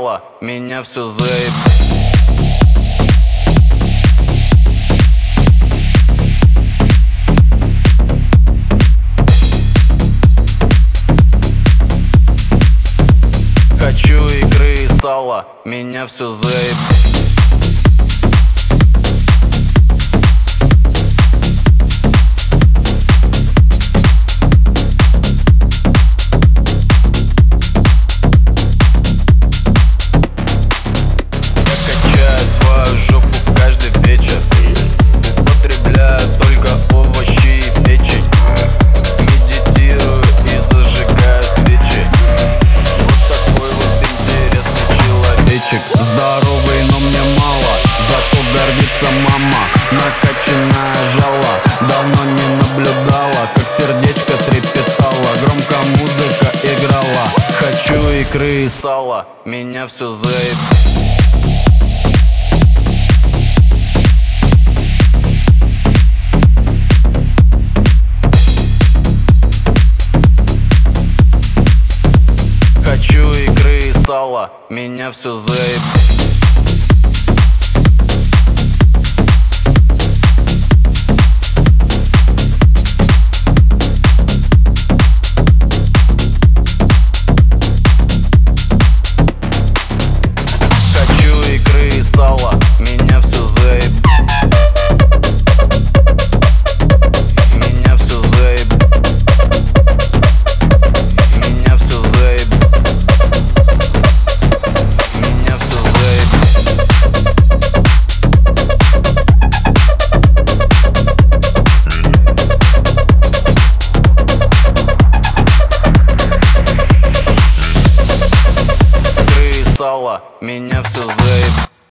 сало, меня все заеб Хочу икры и сала, меня все заеб мама Накачанная жала Давно не наблюдала Как сердечко трепетало Громко музыка играла. Хочу икры и сала Меня все заеб Хочу икры и сала, меня все заеб сала, меня все заеб